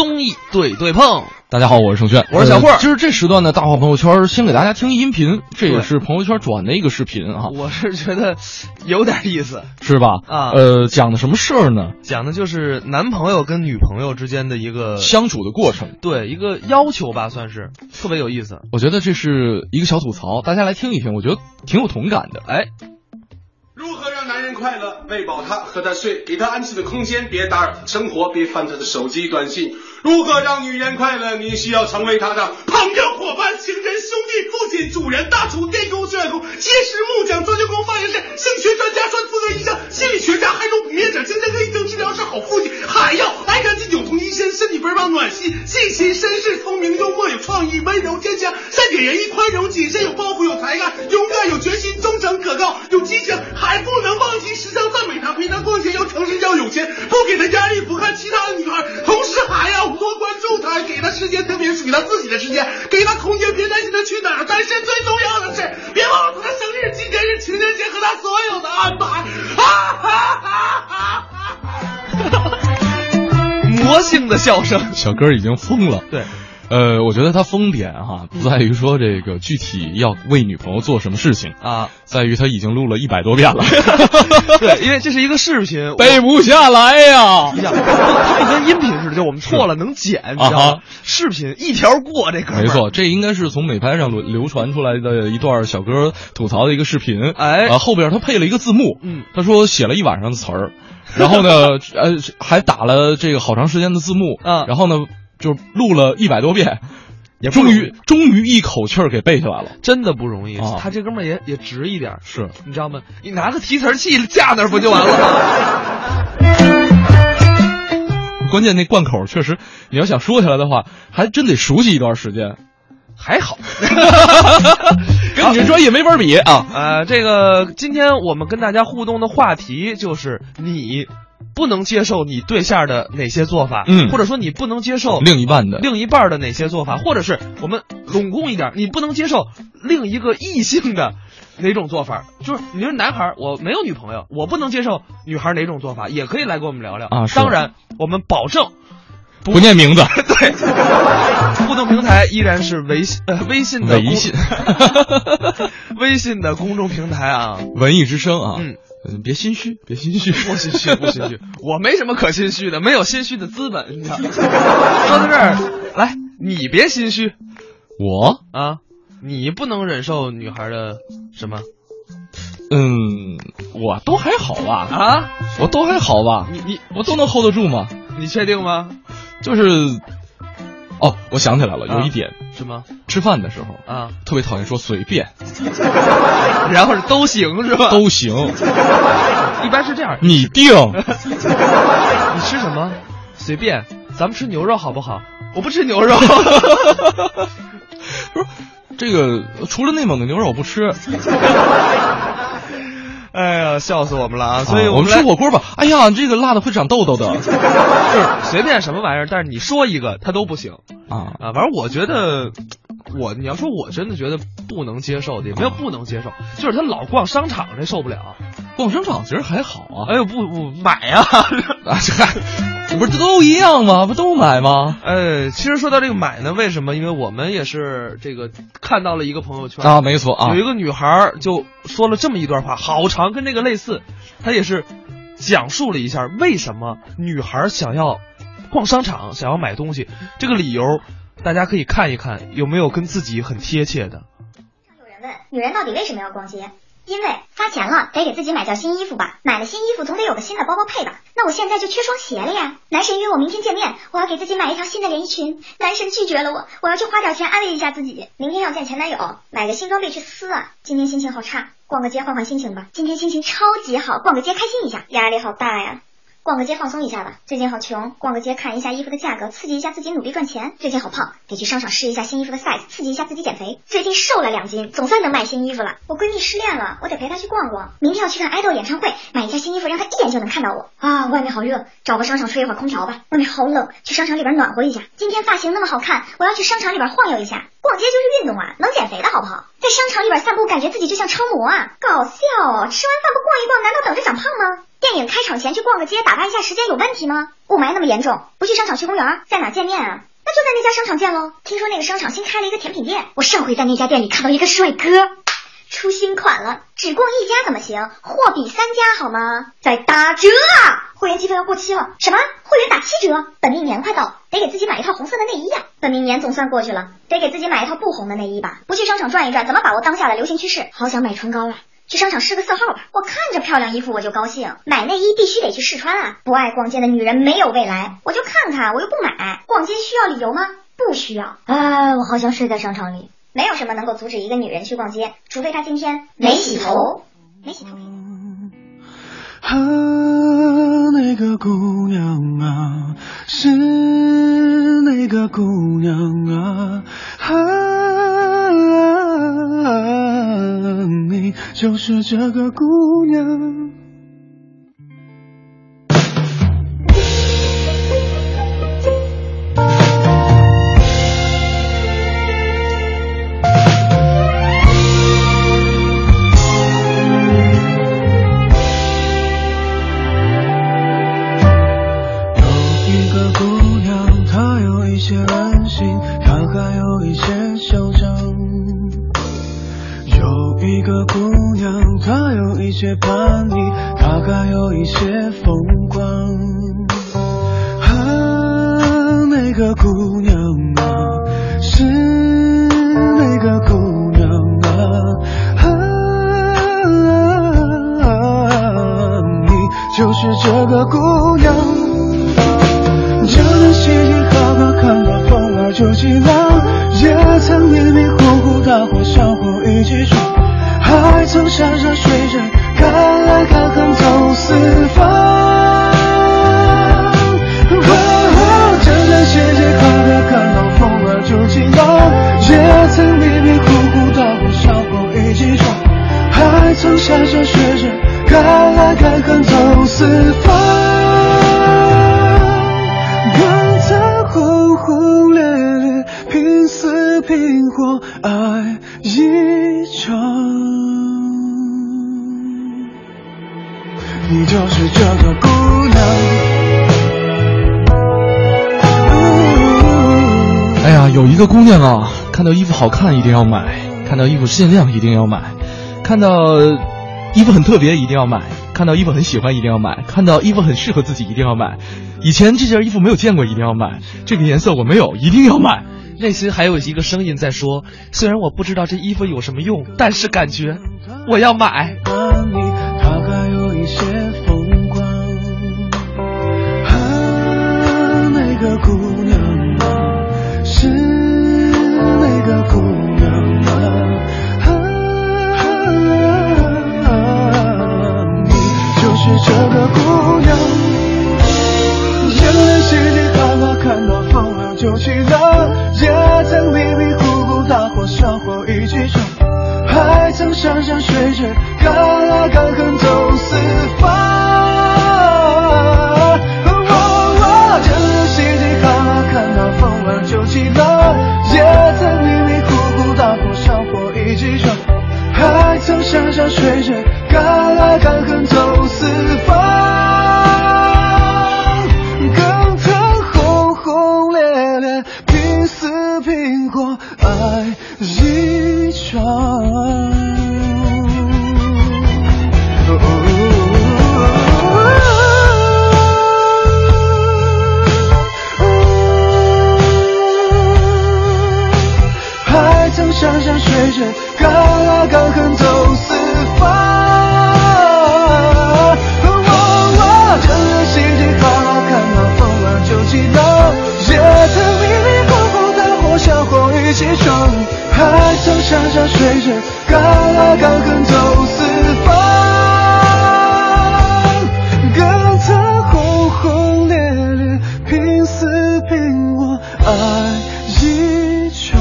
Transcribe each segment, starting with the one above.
综艺对对碰。大家好，我是盛轩，我是小霍呃今儿这时段的大话朋友圈，先给大家听音频，这也是朋友圈转的一个视频啊，我是觉得有点意思，是吧？啊呃，讲的什么事儿呢？讲的就是男朋友跟女朋友之间的一个相处的过程。对一个要求吧，算是特别有意思。我觉得这是一个小吐槽，大家来听一听，我觉得挺有同感的。哎，如何让男人快乐？喂饱他，和他睡，给他安静的空间，别打扰生活，别翻他的手机短信。如何让女人快乐？你需要成为她的朋友、伙伴、情人、兄弟、父亲、主人、大厨、电工、摄像工、结石、木匠、装修工、发型师、性学专家、专负责医生、心理学家、海中捕猎者、精神科医生、治疗师、好父亲，还要爱干净、有同一身，身体倍棒、暖心、细心、绅士、聪明、幽默、有创意、温柔、坚强、善解人意、宽容、谨慎、有抱负、有才干、勇敢、有决心、激情，还不能忘记时常赞美他，陪他逛街，要诚实，要有钱，不给他压力，不看其他的女孩，同时还要多关注他，给他时间，特别属于他自己的时间，给他空间，别担心他去哪儿，单身最重要的是，别忘了他的生日、今天是、情人节和他所有的安排。啊哈哈哈哈！魔性的笑声，小哥已经疯了。对，呃，我觉得他疯点哈，不在于说这个具体要为女朋友做什么事情，啊，在于他已经录了一百多遍了，对，因为这是一个视频，背不下来呀你。想，它不跟音频似的，就我们错了能剪，你知道吗？视频一条过，这哥们儿没错，这应该是从美拍上流流传出来的一段小哥吐槽的一个视频。哎啊，后边他配了一个字幕，嗯，他说写了一晚上的词儿，然后呢，呃，还打了这个好长时间的字幕，嗯然后呢，就录了一百多遍，也终于终于一口气儿给背下来了。真的不容易。啊他这哥们儿也也直一点儿，是，你知道吗？你拿个提词器架那儿不就完了吗？关键那贯口确实，你要想说起来的话，还真得熟悉一段时间，还好。跟你这专业没法比啊。呃，这个今天我们跟大家互动的话题就是你不能接受你对象的哪些做法，嗯。或者说你不能接受另一半的。另一半的哪些做法，或者是我们拢共一点，你不能接受另一个异性的哪种做法？就是你说男孩，我没有女朋友，我不能接受女孩哪种做法，也可以来跟我们聊聊。啊当然，我们保证不念名字，对，互动平台依然是微信呃微信的微信。微信的公众平台啊。文艺之声啊。嗯嗯，别心虚，别心虚，不心虚，不心虚，我没什么可心虚的，没有心虚的资本。你知道说到这儿，来，你别心虚我，啊，你不能忍受女孩的什么嗯，我都还好吧，啊？我都还好吧，你你我都能 hold 得住吗？你确定吗？就是，哦，我想起来了，有啊一点，什么吃饭的时候啊？特别讨厌说随便，然后是都行是吧？都行，一般是这样，你定。你吃什么随便，咱们吃牛肉好不好？我不吃牛肉。不是，这个除了内蒙的牛肉我不吃，哎呀，笑死我们了啊！所以啊我们吃火锅吧。哎呀，这个辣的会长痘痘的就 是随便什么玩意儿，但是你说一个它都不行。啊。啊，反正我觉得，我你要说，我真的觉得不能接受的，也没有不能接受，就是他老逛商场，这受不了。逛商场其实还好啊，哎呦，不不买呀、啊，这还这不是都一样吗？不都买吗？呃，其实说到这个买呢，为什么？因为我们也是这个看到了一个朋友圈啊，没错啊有，一个女孩就说了这么一段话，好长，跟这个类似。她也是讲述了一下为什么女孩想要逛商场，想要买东西，这个理由大家可以看一看有没有跟自己很贴切的。有人问，女人到底为什么要逛街？因为发钱了，得给自己买件新衣服吧。买了新衣服，总得有个新的包包配吧。那我现在就缺双鞋了呀。男神约我明天见面，我要给自己买一条新的连衣裙。男神拒绝了我，我要去花点钱安慰一下自己。明天要见前男友，买个新装备去撕啊。今天心情好差，逛个街换换心情吧。今天心情超级好，逛个街开心一下。压力好大呀。逛个街放松一下吧。最近好穷，逛个街看一下衣服的价格，刺激一下自己努力赚钱。最近好胖，得去商场试一下新衣服的 size，刺激一下自己减肥。最近瘦了两斤，总算能买新衣服了。我闺蜜失恋了，我得陪她去逛逛。明天要去看爱豆演唱会，买一件新衣服，让她一眼就能看到我。啊，外面好热，找个商场吹一会儿空调吧。外面好冷，去商场里边暖和一下。今天发型那么好看，我要去商场里边晃悠一下。逛街就是运动啊，能减肥的好不好？在商场里边散步，感觉自己就像超模啊，搞笑！吃完饭不逛一逛，难道等着长胖吗？开场前去逛个街，打发一下时间有问题吗？雾霾那么严重，不去商场去公园，在哪见面啊？那就在那家商场见喽。听说那个商场新开了一个甜品店，我上回在那家店里看到一个帅哥，出新款了，只逛一家怎么行？货比三家好吗？在打折啊！会员积分要过期了，什么？会员打七折？本命年快到，得给自己买一套红色的内衣呀！本命年总算过去了，得给自己买一套不红的内衣吧？不去商场转一转，怎么把握当下的流行趋势？好想买唇膏啊！去商场试个色号吧，我看着漂亮衣服我就高兴。买内衣必须得去试穿啊！不爱逛街的女人没有未来。我就看看，我又不买。逛街需要理由吗？不需要。啊，我好想睡在商场里。没有什么能够阻止一个女人去逛街，除非她今天没洗头。没洗头。啊，那个姑娘啊，是那个姑娘啊，啊，就是这个姑娘。流浪，也曾迷迷糊糊大伙小伙一起闯，还曾山山水水你就是这个姑娘。哎呀，有一个姑娘啊，看到衣服好看一定要买，看到衣服限量一定要买，看到衣服很特别一定要买，看到衣服很喜欢一定要买，看到衣服很适合自己一定要买。以前这件衣服没有见过一定要买，这个颜色我没有一定要买。内心还有一个声音在说：虽然我不知道这衣服有什么用，但是感觉我要买。追着，敢爱敢恨。山山水水，看来看横走四方。更曾轰轰烈烈，拼死拼活爱一场。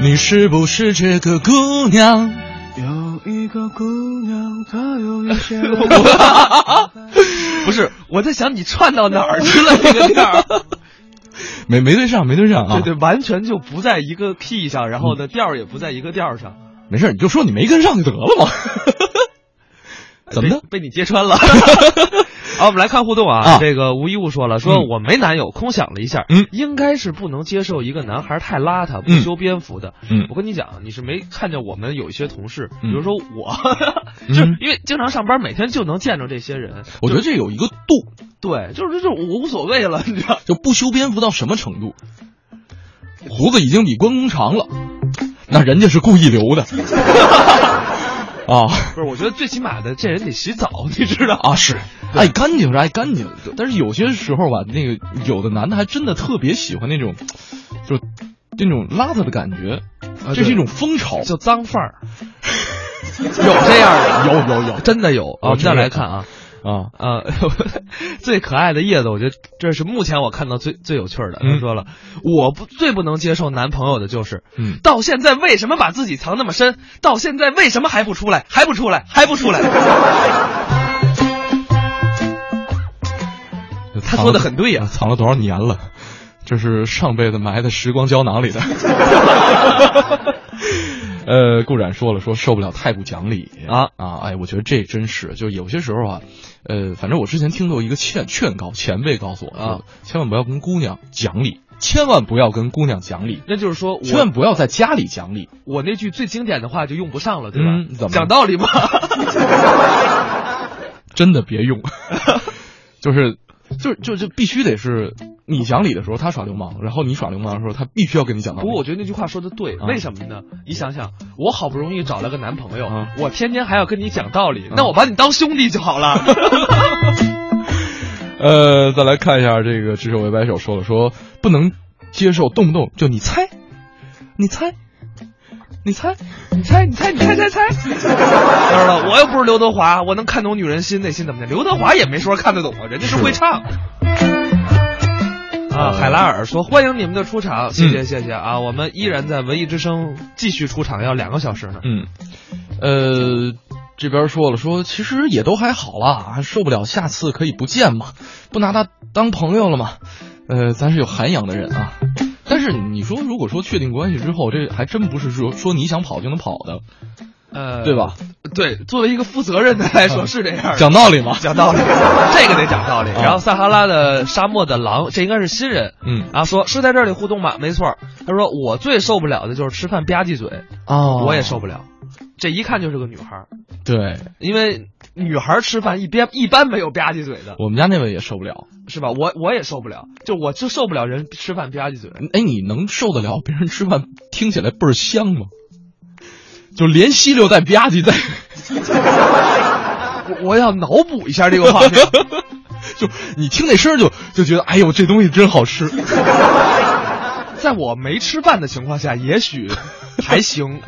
你是不是这个姑娘？有一个姑娘，她有一些 不是，我在想你串到哪儿去了这个调儿？没没对上，没对上啊！对对，完全就不在一个 key 上，然后呢调儿也不在一个调儿上。没事，你就说你没跟上就得了嘛。怎么的？被你揭穿了。好，我们来看互动啊。啊这个吴一物说了，说嗯我没男友，空想了一下，嗯应该是不能接受一个男孩太邋遢、不嗯修边幅的。嗯我跟你讲，你是没看见我们有一些同事，嗯比如说我，就是因为经常上班，每天就能见着这些人。我觉得这有一个度，对，就是就是无所谓了，你知道。就不修边幅到什么程度？胡子已经比关公长了，那人家是故意留的。啊不是，我觉得最起码的这人得洗澡，你知道。啊是，爱干净是爱干净，但是有些时候吧，那个有的男的还真的特别喜欢那种，就那种邋遢的感觉，啊这是一种风潮。叫脏范儿，有这样的，有有有。真的有。啊我们再来看啊，啊，啊，最可爱的叶子，我觉得这是目前我看到最最有趣的。嗯他说了，我不最不能接受男朋友的就是，嗯到现在为什么把自己藏那么深？到现在为什么还不出来？还不出来？还不出来？他说的很对呀、藏了多少年了？这是上辈子埋在时光胶囊里的。呃，顾冉说了，说受不了太不讲理啊啊！哎，我觉得这真是，就有些时候啊，呃，反正我之前听过一个劝劝告，前辈告诉我说，啊千万不要跟姑娘讲理，千万不要跟姑娘讲理，那就是说千万不要在家里讲理。我那句最经典的话就用不上了，对吧？嗯怎么讲道理吗？真的别用，就是就就就必须得是你讲理的时候他耍流氓，然后你耍流氓的时候他必须要跟你讲道理。不过我觉得那句话说的对，啊为什么呢？你想想，我好不容易找了个男朋友，啊我天天还要跟你讲道理，那我把你当兄弟就好了。呃，再来看一下这个执手为白手说了，说不能接受动不动就你猜，你猜，你猜，你猜，你猜，你猜猜猜。当然了，我又不是刘德华，我能看懂女人心内心怎么的？刘德华也没说看得懂啊，人家是会唱。啊，海拉尔说欢迎你们的出场，谢谢谢谢啊！我们依然在文艺之声继续出场，要两个小时呢。嗯，呃，这边说了说，其实也都还好啦，还受不了，下次可以不见嘛，不拿他当朋友了嘛。呃，咱是有涵养的人啊。但是你说，如果说确定关系之后，这还真不是说说你想跑就能跑的，呃，对吧？对，作为一个负责任的来说是这样的。讲道理嘛。讲道理，这个得讲道理。啊然后撒哈拉的沙漠的狼，这应该是新人。嗯然后说是在这里互动吗？没错。他说我最受不了的就是吃饭吧唧嘴，哦我也受不了。这一看就是个女孩，对，因为女孩吃饭一边一般没有吧唧嘴的，我们家那位也受不了。是吧？我我也受不了，就我就受不了人吃饭吧唧嘴。哎，你能受得了别人吃饭听起来倍儿香吗？就连吸溜带吧唧带，我我要脑补一下这个画面。就你听那声就就觉得，哎呦，这东西真好吃。在我没吃饭的情况下，也许还行，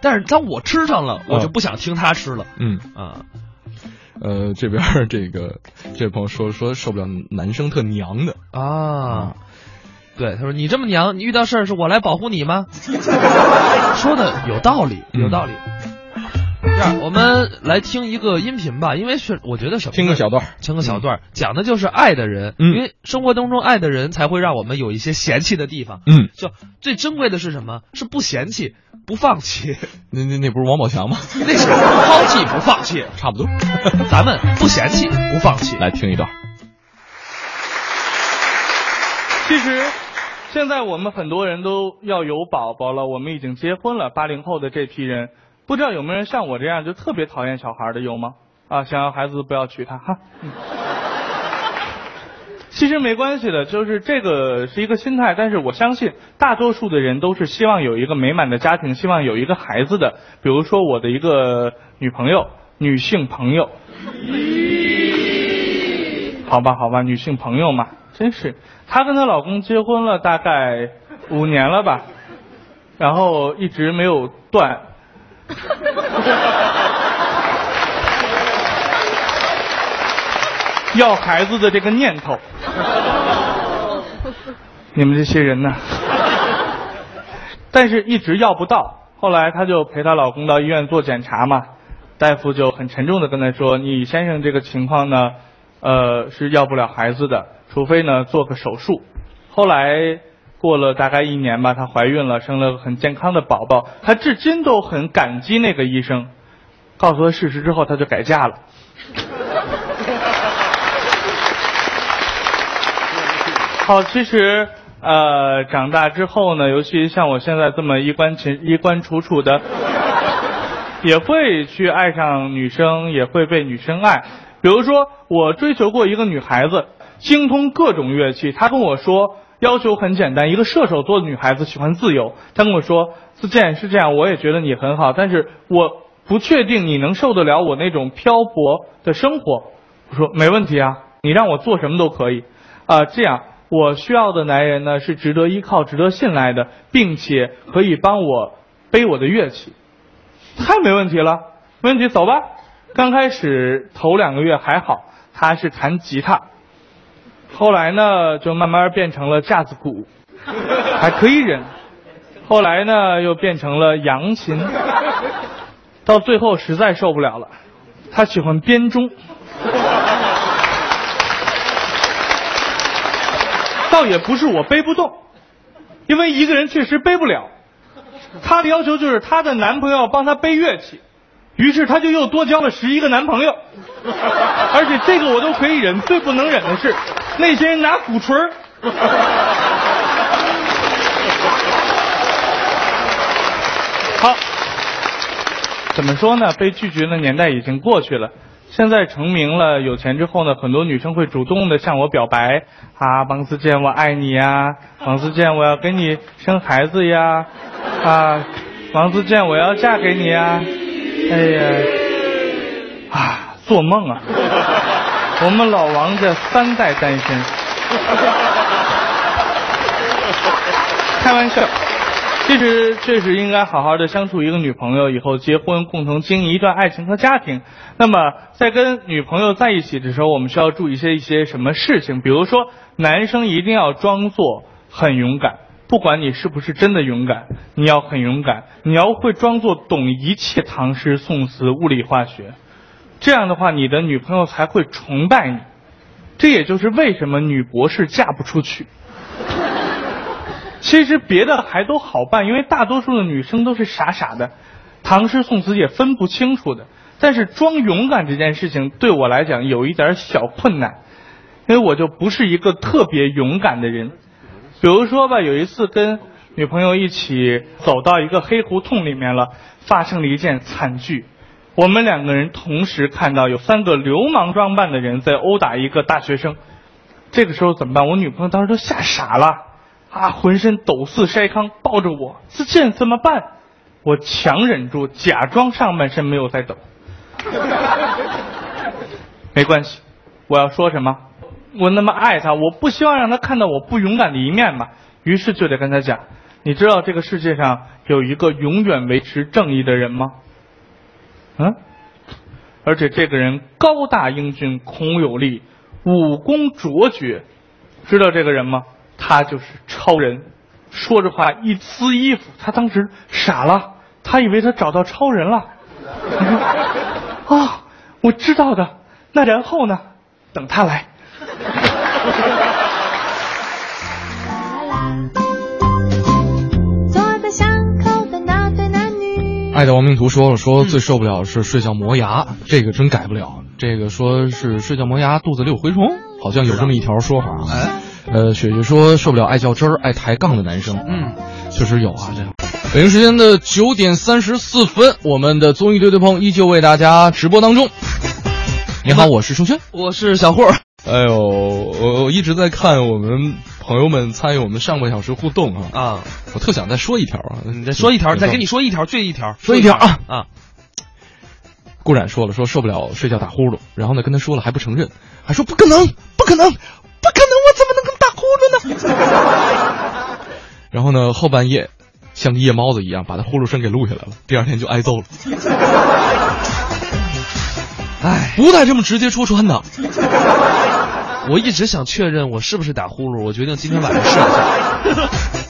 但是当我吃上了，我就不想听他吃了。嗯，啊，呃，这边这个这位朋友说说受不了男生特娘的，啊，对，他说你这么娘，你遇到事儿是我来保护你吗？说的有道理，有道理。这样，我们来听一个音频吧，因为是我觉得什么？听个小段儿听个小段儿，讲的就是爱的人，嗯因为生活当中爱的人才会让我们有一些嫌弃的地方。嗯，就最珍贵的是什么？是不嫌弃，不放弃，那那那不是王宝强吗？那是不抛弃，不放弃。差不多。咱们不嫌弃，不放弃。来听一段。其实，现在我们很多人都要有宝宝了，我们已经结婚了。八零后的这批人，不知道有没有人像我这样就特别讨厌小孩的，有吗？啊，想要孩子不要娶她哈。其实没关系的，就是这个是一个心态，但是我相信大多数的人都是希望有一个美满的家庭，希望有一个孩子的。比如说我的一个女朋友，女性朋友，好吧，好吧，女性朋友嘛，真是，她跟她老公结婚了大概五年了吧，然后一直没有断。要孩子的这个念头，你们这些人呢？但是一直要不到，后来她就陪她老公到医院做检查嘛，大夫就很沉重的跟她说：“你先生这个情况呢，呃，是要不了孩子的，除非呢做个手术。”后来过了大概一年吧，她怀孕了，生了个很健康的宝宝，她至今都很感激那个医生。告诉她事实之后，她就改嫁了。好，其实呃，长大之后呢，尤其像我现在这么衣冠禽衣冠楚楚的，也会去爱上女生，也会被女生爱。比如说，我追求过一个女孩子，精通各种乐器。她跟我说，要求很简单，一个射手座的女孩子喜欢自由。她跟我说，自健是这样，我也觉得你很好，但是我不确定你能受得了我那种漂泊的生活。我说没问题啊，你让我做什么都可以。啊、这样我需要的男人呢是值得依靠、值得信赖的，并且可以帮我背我的乐器。太没问题了，没问题，走吧。刚开始头两个月还好，他是弹吉他，后来呢就慢慢变成了架子鼓，还可以忍。后来呢又变成了扬琴，到最后实在受不了了，他喜欢编钟。倒也不是我背不动，因为一个人确实背不了。她的要求就是她的男朋友帮她背乐器，于是她就又多交了十一个男朋友，而且这个我都可以忍，最不能忍的是那些人拿鼓槌儿。好，怎么说呢？被拒绝的年代已经过去了。现在成名了，有钱之后呢，很多女生会主动的向我表白啊，王自健，我爱你呀，王自健，我要跟你生孩子呀，啊，王自健，我要嫁给你呀，哎呀，啊，做梦啊！我们老王家三代单身，开玩笑。其实确实应该好好的相处一个女朋友，以后结婚，共同经营一段爱情和家庭。那么在跟女朋友在一起的时候，我们需要注意一些一些什么事情？比如说，男生一定要装作很勇敢，不管你是不是真的勇敢，你要很勇敢，你要会装作懂一切唐诗宋词、物理化学。这样的话，你的女朋友才会崇拜你。这也就是为什么女博士嫁不出去。其实别的还都好办，因为大多数的女生都是傻傻的，唐诗宋词也分不清楚的。但是装勇敢这件事情对我来讲有一点小困难，因为我就不是一个特别勇敢的人。比如说吧，有一次跟女朋友一起走到一个黑胡同里面了，发生了一件惨剧。我们两个人同时看到有三个流氓装扮的人在殴打一个大学生。这个时候怎么办？我女朋友当时都吓傻了。啊，浑身抖似筛糠，抱着我，自健怎么办？我强忍住，假装上半身没有在抖。没关系，我要说什么？我那么爱他，我不希望让他看到我不勇敢的一面嘛。于是就得跟他讲，你知道这个世界上有一个永远维持正义的人吗？嗯，而且这个人高大英俊，孔有力，武功卓绝，知道这个人吗？他就是超人。说着话一撕衣服，他当时傻了，他以为他找到超人了。啊，我知道的。那然后呢？等他来。爱的亡命徒说了，说最受不了的是睡觉磨牙，这个真改不了。这个说是睡觉磨牙，肚子里有蛔虫，好像有这么一条说法啊。哎，呃，雪雪说受不了爱较真儿、爱抬杠的男生。嗯，确实有啊，这样。北京时间的九点三十四分，我们的综艺对对碰依旧为大家直播当中。你好，我是盛轩。我是小霍儿。哎呦，我我一直在看我们朋友们参与我们上半小时互动啊，啊，我特想再说一条啊，你再说一条，再跟你说一条，最一条，说一条啊啊！顾冉说了，说受不了睡觉打呼噜，然后呢跟他说了还不承认，还说不可能，不可能，不可能，我怎么能跟打呼噜呢？然后呢后半夜像个夜猫子一样把他呼噜声给录下来了，第二天就挨揍了。哎，不带这么直接戳穿的。我一直想确认我是不是打呼噜，我决定今天晚上试一下。